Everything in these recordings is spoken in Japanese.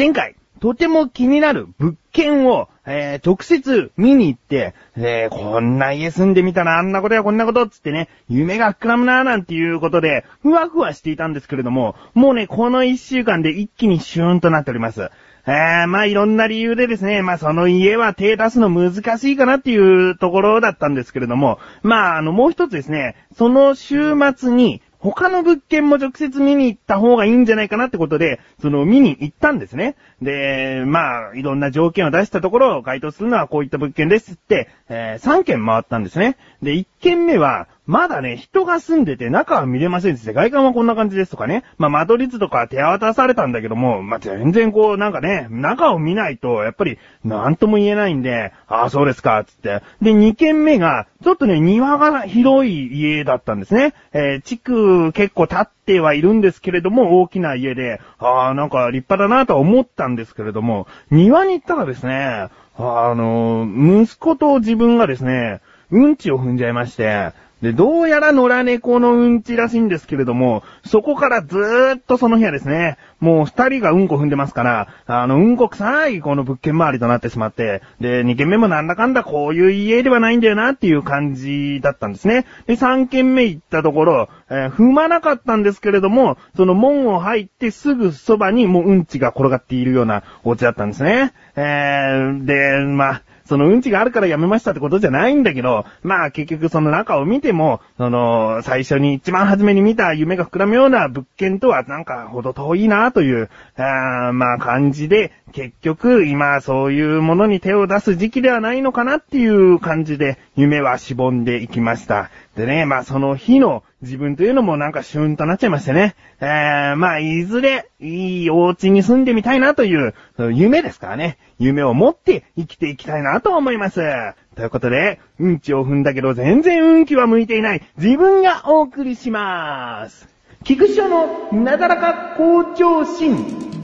前回、とても気になる物件を、えー、直接見に行って、えー、こんな家住んでみたらあんなことやこんなことっつってね、夢が膨らむなーなんていうことで、ふわふわしていたんですけれども、もうね、この一週間で一気にシューンとなっております。えー、まあいろんな理由でですね、まあその家は手出すの難しいかなっていうところだったんですけれども、まああのもう一つですね、その週末に他の物件も直接見に行った方がいいんじゃないかなってことで、その見に行ったんですね。で、まあ、いろんな条件を出したところ、該当するのはこういった物件ですって、えー、3件回ったんですね。で、1件目は、まだね、人が住んでて中は見れませんって、外観はこんな感じですとかね。まあ、間取り図とか手渡されたんだけども、まあ、全然こう、なんかね、中を見ないと、やっぱり、なんとも言えないんで、ああ、そうですか、つって。で、2軒目が、ちょっとね、庭が広い家だったんですね。えー、地区結構経ってはいるんですけれども、大きな家で、ああ、なんか立派だなとは思ったんですけれども、庭に行ったらですね、あの、息子と自分がですね、うんちを踏んじゃいまして、で、どうやら野良猫のうんちらしいんですけれども、そこからずーっとその部屋ですね、もう二人がうんこ踏んでますから、あの、うんこ臭いこの物件周りとなってしまって、で、二軒目もなんだかんだこういう家ではないんだよなっていう感じだったんですね。で、三軒目行ったところ、えー、踏まなかったんですけれども、その門を入ってすぐそばにもううんちが転がっているようなお家だったんですね。えー、で、まあ、そのうんちがあるからやめましたってことじゃないんだけど、まあ結局その中を見ても、その、最初に一番初めに見た夢が膨らむような物件とはなんかほど遠いなという、あまあ感じで、結局今そういうものに手を出す時期ではないのかなっていう感じで、夢はしぼんでいきました。でね、まあその日の自分というのもなんかシュンとなっちゃいましてね。えー、まあいずれいいお家に住んでみたいなという、夢ですからね。夢を持って生きていきたいなと思います。ということで、うんちを踏んだけど全然運気は向いていない自分がお送りします。菊師匠のなだらか向上心。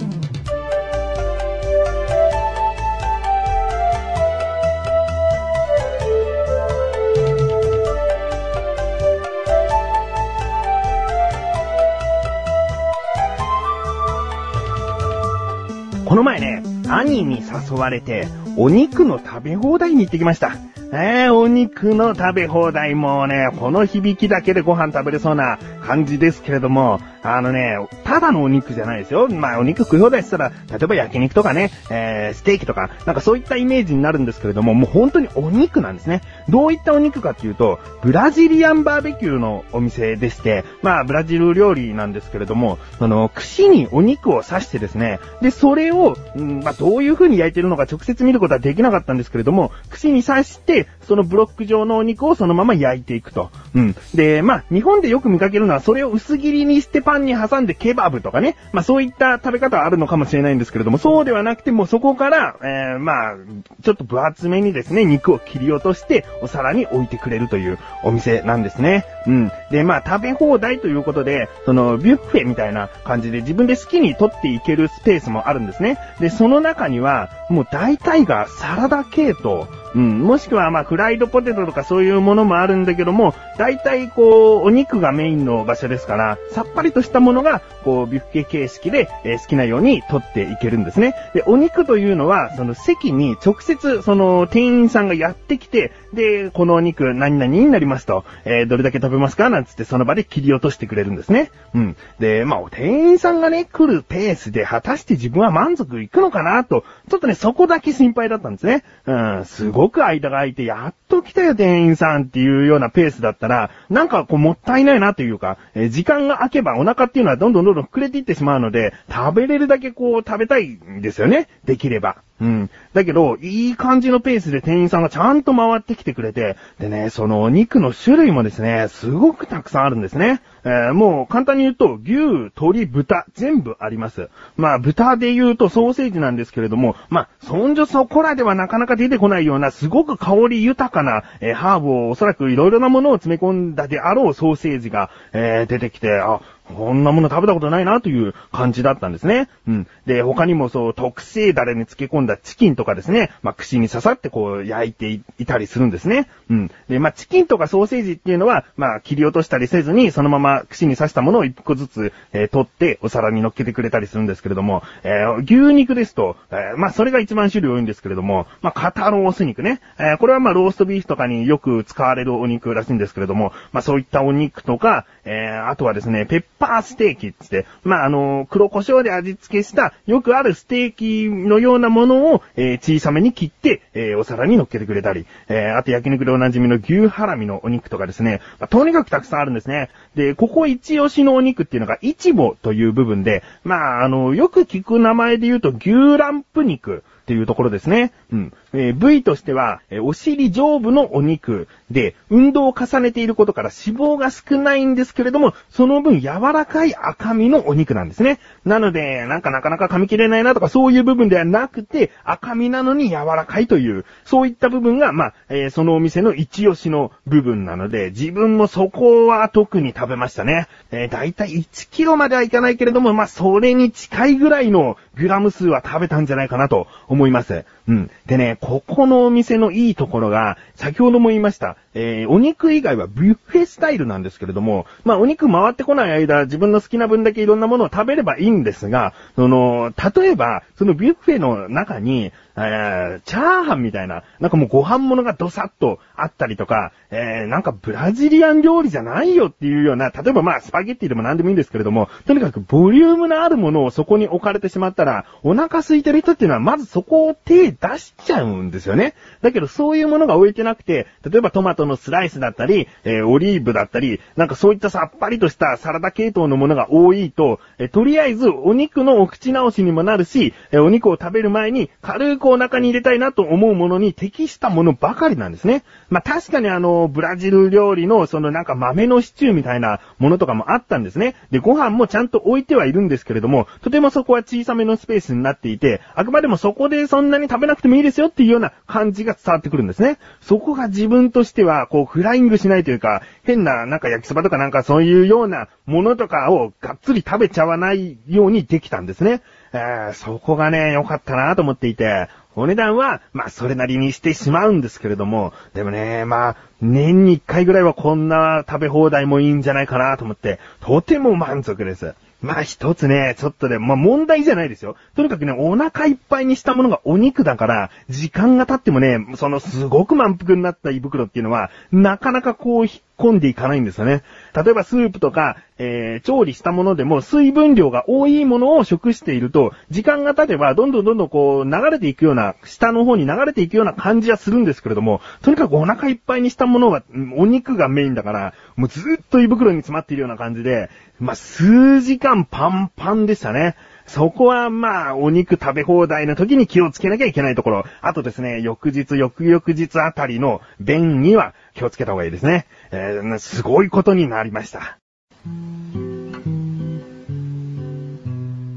この前ね、兄に誘われて、お肉の食べ放題に行ってきました。えー、お肉の食べ放題もね、この響きだけでご飯食べれそうな感じですけれども、あのね、ただのお肉じゃないですよ。まあ、お肉食い放題したら、例えば焼肉とかね、えー、ステーキとか、なんかそういったイメージになるんですけれども、もう本当にお肉なんですね。どういったお肉かっていうと、ブラジリアンバーベキューのお店でして、まあ、ブラジル料理なんですけれども、その、串にお肉を刺してですね、で、それを、うん、まあ、どういう風に焼いてるのか直接見ることはできなかったんですけれども、串に刺して、そのブロック状のお肉をそのまま焼いていくと。うん。で、まあ、日本でよく見かけるのは、それを薄切りにしてパンに挟んでケバブとかね。まあ、そういった食べ方はあるのかもしれないんですけれども、そうではなくてもそこから、えー、まあ、ちょっと分厚めにですね、肉を切り落として、お皿に置いてくれるというお店なんですね。うん。で、まあ、食べ放題ということで、その、ビュッフェみたいな感じで自分で好きに取っていけるスペースもあるんですね。で、その中には、もう大体がサラダ系統、うん。もしくは、まあ、フライドポテトとかそういうものもあるんだけども、大体こう、お肉がメインの場所ですから、さっぱりとしたものが、こう、ビュッフェ形式で、え、好きなように取っていけるんですね。で、お肉というのは、その席に直接、その、店員さんがやってきて、で、このお肉何々になりますと、えー、どれだけ食べますかなんつってその場で切り落としてくれるんですね。うん。で、まあ、店員さんがね、来るペースで、果たして自分は満足いくのかなと、ちょっとね、そこだけ心配だったんですね。うん、すごく間が空いて、やっと来たよ、店員さんっていうようなペースだったら、なんかこう、もったいないなというか、えー、時間が空けばお腹っていうのはどんどんどんどん膨れていってしまうので、食べれるだけこう、食べたいんですよね。できれば。うん。だけど、いい感じのペースで店員さんがちゃんと回ってきてくれて、でね、そのお肉の種類もですね、すごくたくさんあるんですね。えー、もう簡単に言うと、牛、鶏、豚、全部あります。まあ、豚で言うとソーセージなんですけれども、まあ、そんじょそこらではなかなか出てこないような、すごく香り豊かな、えー、ハーブをおそらくいろいろなものを詰め込んだであろうソーセージが、えー、出てきて、あ、こんなもの食べたことないなという感じだったんですね。うん。で、他にもそう、特製ダレに漬け込んだチキンとかですね、まあ、串に刺さってこう、焼いていたりするんですね。うん。で、まあ、チキンとかソーセージっていうのは、まあ、切り落としたりせずに、そのまま串に刺したものを一個ずつ、えー、取ってお皿に乗っけてくれたりするんですけれども、えー、牛肉ですと、えー、まあ、それが一番種類多いんですけれども、まあ、肩ロース肉ね。えー、これはまあ、ローストビーフとかによく使われるお肉らしいんですけれども、まあ、そういったお肉とか、えー、あとはですね、ペッパーステーキつって、まあ、あの、黒胡椒で味付けした、よくあるステーキのようなものを、えー、小さめに切って、えー、お皿に乗っけてくれたり、えー、あと焼肉でおなじみの牛ハラミのお肉とかですね、まあ、とにかくたくさんあるんですね。で、ここ一押しのお肉っていうのが、イチボという部分で、まあ、あの、よく聞く名前で言うと、牛ランプ肉。っていうところですね。うん。えー、部位としては、えー、お尻上部のお肉で、運動を重ねていることから脂肪が少ないんですけれども、その分柔らかい赤身のお肉なんですね。なので、なんかなかなか噛み切れないなとかそういう部分ではなくて、赤身なのに柔らかいという、そういった部分が、まあ、えー、そのお店の一押しの部分なので、自分もそこは特に食べましたね。えー、だいたい1キロまではいかないけれども、まあ、それに近いぐらいのグラム数は食べたんじゃないかなと思います。うん。でね、ここのお店のいいところが、先ほども言いました、えー、お肉以外はビュッフェスタイルなんですけれども、まあ、お肉回ってこない間、自分の好きな分だけいろんなものを食べればいいんですが、その、例えば、そのビュッフェの中に、えー、チャーハンみたいな、なんかもうご飯物がドサッとあったりとか、えー、なんかブラジリアン料理じゃないよっていうような、例えばまあスパゲッティでも何でもいいんですけれども、とにかくボリュームのあるものをそこに置かれてしまったら、お腹空いてる人っていうのはまずそこを手出しちゃうんですよね。だけどそういうものが置いてなくて、例えばトマトのスライスだったり、えー、オリーブだったり、なんかそういったさっぱりとしたサラダ系統のものが多いと、えとりあえずお肉のお口直しにもなるし、えお肉を食べる前に軽くお腹に入れたいななと思うものに適したものばかりなんですね。まあ、確かにあの、ブラジル料理のそのなんか豆のシチューみたいなものとかもあったんですね。で、ご飯もちゃんと置いてはいるんですけれども、とてもそこは小さめのスペースになっていて、あくまでもそこでそんなに食べなくてもいいですよっていうような感じが伝わってくるんですね。そこが自分としては、こう、フライングしないというか、変ななんか焼きそばとかなんかそういうようなものとかをがっつり食べちゃわないようにできたんですね。えー、そこがね、良かったなと思っていて、お値段は、まあ、それなりにしてしまうんですけれども、でもね、まあ、年に一回ぐらいはこんな食べ放題もいいんじゃないかなと思って、とても満足です。まあ一つね、ちょっとで、まあ問題じゃないですよ。とにかくね、お腹いっぱいにしたものがお肉だから、時間が経ってもね、そのすごく満腹になった胃袋っていうのは、なかなかこう込んでいかないんですよね。例えばスープとか、えー、調理したものでも水分量が多いものを食していると、時間が経てばどんどんどんどんこう流れていくような、下の方に流れていくような感じはするんですけれども、とにかくお腹いっぱいにしたものは、お肉がメインだから、もうずっと胃袋に詰まっているような感じで、まあ、数時間パンパンでしたね。そこはまあ、お肉食べ放題の時に気をつけなきゃいけないところ。あとですね、翌日、翌々日あたりの便には気をつけた方がいいですね。えー、すごいことになりました。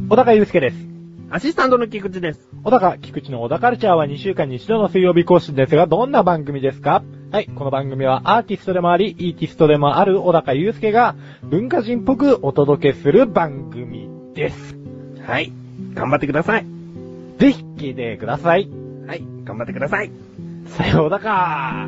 小高祐介です。アシスタントの菊池です。小高、菊池の小高カルチャーは2週間に一度の水曜日更新ですが、どんな番組ですか？はい、この番組はアーティストでもあり、イーティストでもある小高祐介が文化人っぽくお届けする番組です。はい。頑張ってください。ぜひ聞いてください。はい。頑張ってください。さようだか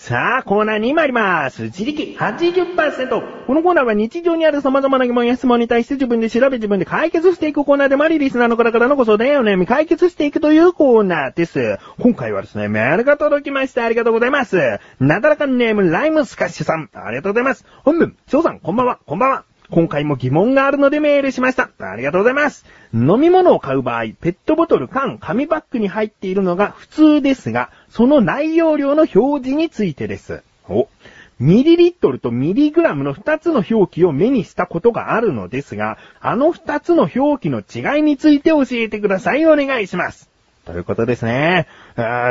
さあ、コーナーに参ります。自力80%。このコーナーは日常にある様々な疑問や質問に対して自分で調べ自分で解決していくコーナーでもあり、リスナーの方からのご相談やお悩み解決していくというコーナーです。今回はですね、メールが届きました。ありがとうございます。なだらかネーム、ライムスカッシュさん。ありがとうございます。本文、翔さん、こんばんは、こんばんは。今回も疑問があるのでメールしました。ありがとうございます。飲み物を買う場合、ペットボトル、缶、紙バッグに入っているのが普通ですが、その内容量の表示についてです。お。ミリリットルとミリグラムの2つの表記を目にしたことがあるのですが、あの2つの表記の違いについて教えてください。お願いします。ということですね。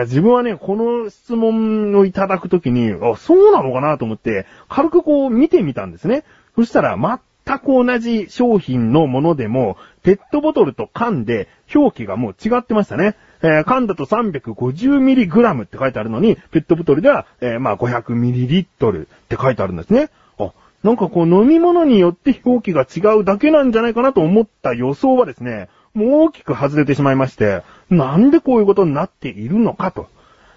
自分はね、この質問をいただくときに、あ、そうなのかなと思って、軽くこう見てみたんですね。そしたら、全く同じ商品のものでも、ペットボトルと缶で表記がもう違ってましたね。えー缶だと 350mg って書いてあるのに、ペットボトルでは、えーまあ 500ml って書いてあるんですね。あ、なんかこう飲み物によって表記が違うだけなんじゃないかなと思った予想はですね、もう大きく外れてしまいまして、なんでこういうことになっているのかと。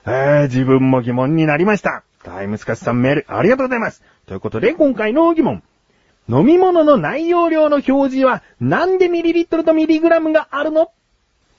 えー、自分も疑問になりました。タイムスカスさんメールありがとうございます。ということで今回の疑問。飲み物の内容量の表示はなんでミリリットルとミリグラムがあるの？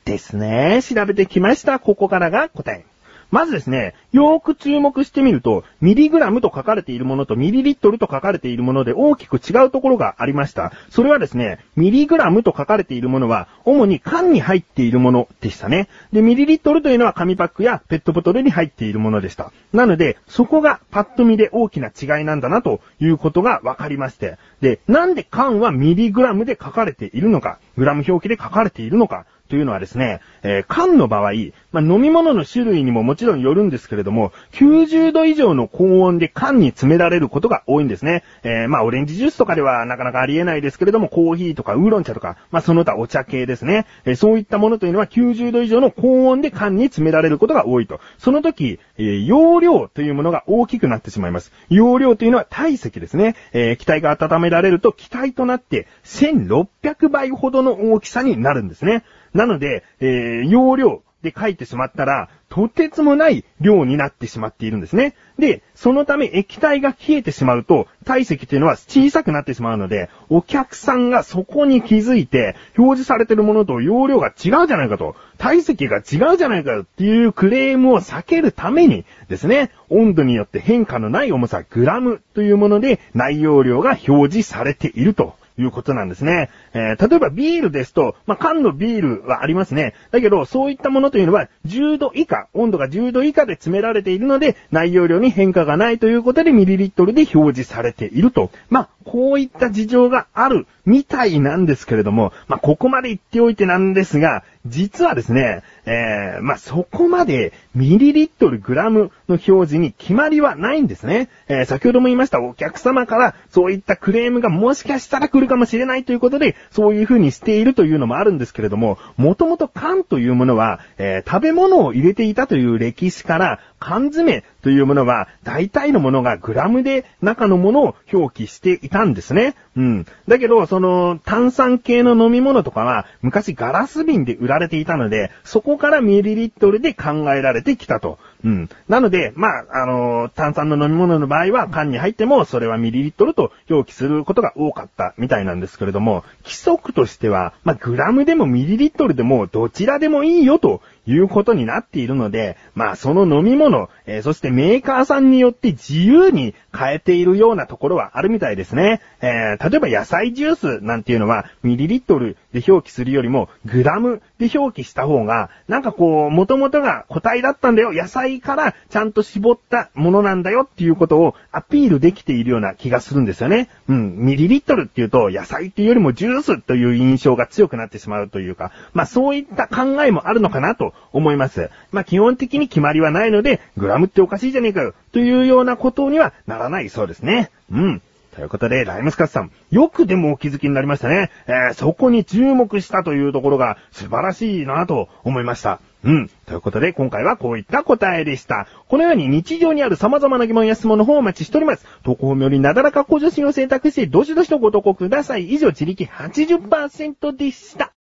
ですね。調べてきました。ここからが答え。まずですね、よーく注目してみると、ミリグラムと書かれているものとミリリットルと書かれているもので大きく違うところがありました。それはですね、ミリグラムと書かれているものは、主に缶に入っているものでしたね。で、ミリリットルというのは紙パックやペットボトルに入っているものでした。なので、そこがパッと見で大きな違いなんだなということが分かりまして。で、なんで缶はミリグラムで書かれているのか、グラム表記で書かれているのか、というのはですね、えー缶の場合、まあ、飲み物の種類にももちろんよるんですけれども、90度以上の高温で缶に詰められることが多いんですね。えーまあ、オレンジジュースとかではなかなかありえないですけれども、コーヒーとかウーロン茶とか、まあ、その他お茶系ですね。えーそういったものというのは90度以上の高温で缶に詰められることが多いと。その時、えー容量というものが大きくなってしまいます。容量というのは体積ですね。えー気体が温められると気体となって1600倍ほどの大きさになるんですね。なので、えー容量で書いてしまったら、とてつもない量になってしまっているんですね。で、そのため液体が冷えてしまうと、体積というのは小さくなってしまうので、お客さんがそこに気づいて、表示されてるものと容量が違うじゃないかと、体積が違うじゃないかっていうクレームを避けるためにですね、温度によって変化のない重さ、グラムというもので内容量が表示されていると。いうことなんですね。えー例えばビールですと、まあ、缶のビールはありますね。だけど、そういったものというのは、10度以下、温度が10度以下で詰められているので、内容量に変化がないということで、ミリリットルで表示されていると。まあ、こういった事情があるみたいなんですけれども、まあ、ここまで言っておいてなんですが、実はですね、えーまあ、そこまでミリリットルグラムの表示に決まりはないんですね。えー先ほども言いましたお客様からそういったクレームがもしかしたら来るかもしれないということで、そういう風にしているというのもあるんですけれども、もともと缶というものは、えー食べ物を入れていたという歴史から、缶詰というものは、大体のものがグラムで中のものを表記していたんですね。うん。だけど、その、炭酸系の飲み物とかは、昔ガラス瓶で売られていたので、そこからミリリットルで考えられてきたと。うん。なので、まあ、あの炭酸の飲み物の場合は、缶に入っても、それはミリリットルと表記することが多かったみたいなんですけれども、規則としては、まあ、グラムでもミリリットルでも、どちらでもいいよということになっているので、まあ、その飲み物、えーそしてメーカーさんによって自由に変えているようなところはあるみたいですね。えー例えば野菜ジュースなんていうのは、ミリリットルで表記するよりも、グラムで表記した方が、なんかこう、元々が個体だったんだよ。野菜からちゃんと絞ったものなんだよっていうことをアピールできているような気がするんですよね。うん、ミリリットルっていうと、野菜っていうよりもジュースという印象が強くなってしまうというか、まあそういった考えもあるのかなと思います。まあ基本的に決まりはないので、グラムっておかしいじゃねえかよ、というようなことにはならないそうですね。うん。ということで、ライムスカッツさん、よくでもお気づきになりましたね。えーそこに注目したというところが素晴らしいなと思いました。うん。ということで、今回はこういった答えでした。このように日常にある様々な疑問や質問の方をお待ちしております。投稿よりなだらか向上心を選択して、どしどしとご投稿ください。以上、自力80%でした。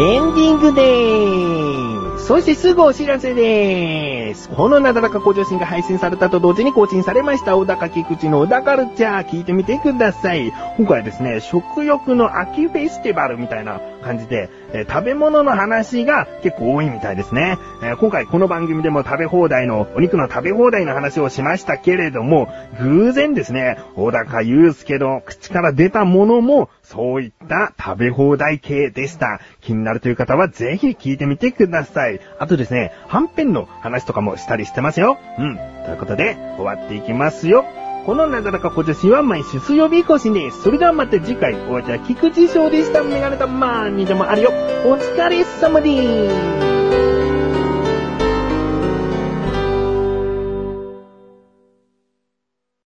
エンディングでーす。そしてすぐお知らせでーす。このなだらか向上心が配信されたと同時に更新されました小高菊池の小高ルチャー聞いてみてください。今回はですね、食欲の秋フェスティバルみたいな感じで、えー食べ物の話が結構多いみたいですね、えー今回この番組でも食べ放題の、お肉の食べ放題の話をしましたけれども、偶然ですね、小高祐介の口から出たものも、そういった食べ放題系でした。気になるという方はぜひ聞いてみてください。あとですね、はんぺんの話とかもしたりしてますよ。うん。ということで、終わっていきますよ。このなだらか小女子は毎週水曜日更新です。それではまた次回、お会いは菊池翔でした。メガネたまーにでもあるよ。お疲れ様でーす。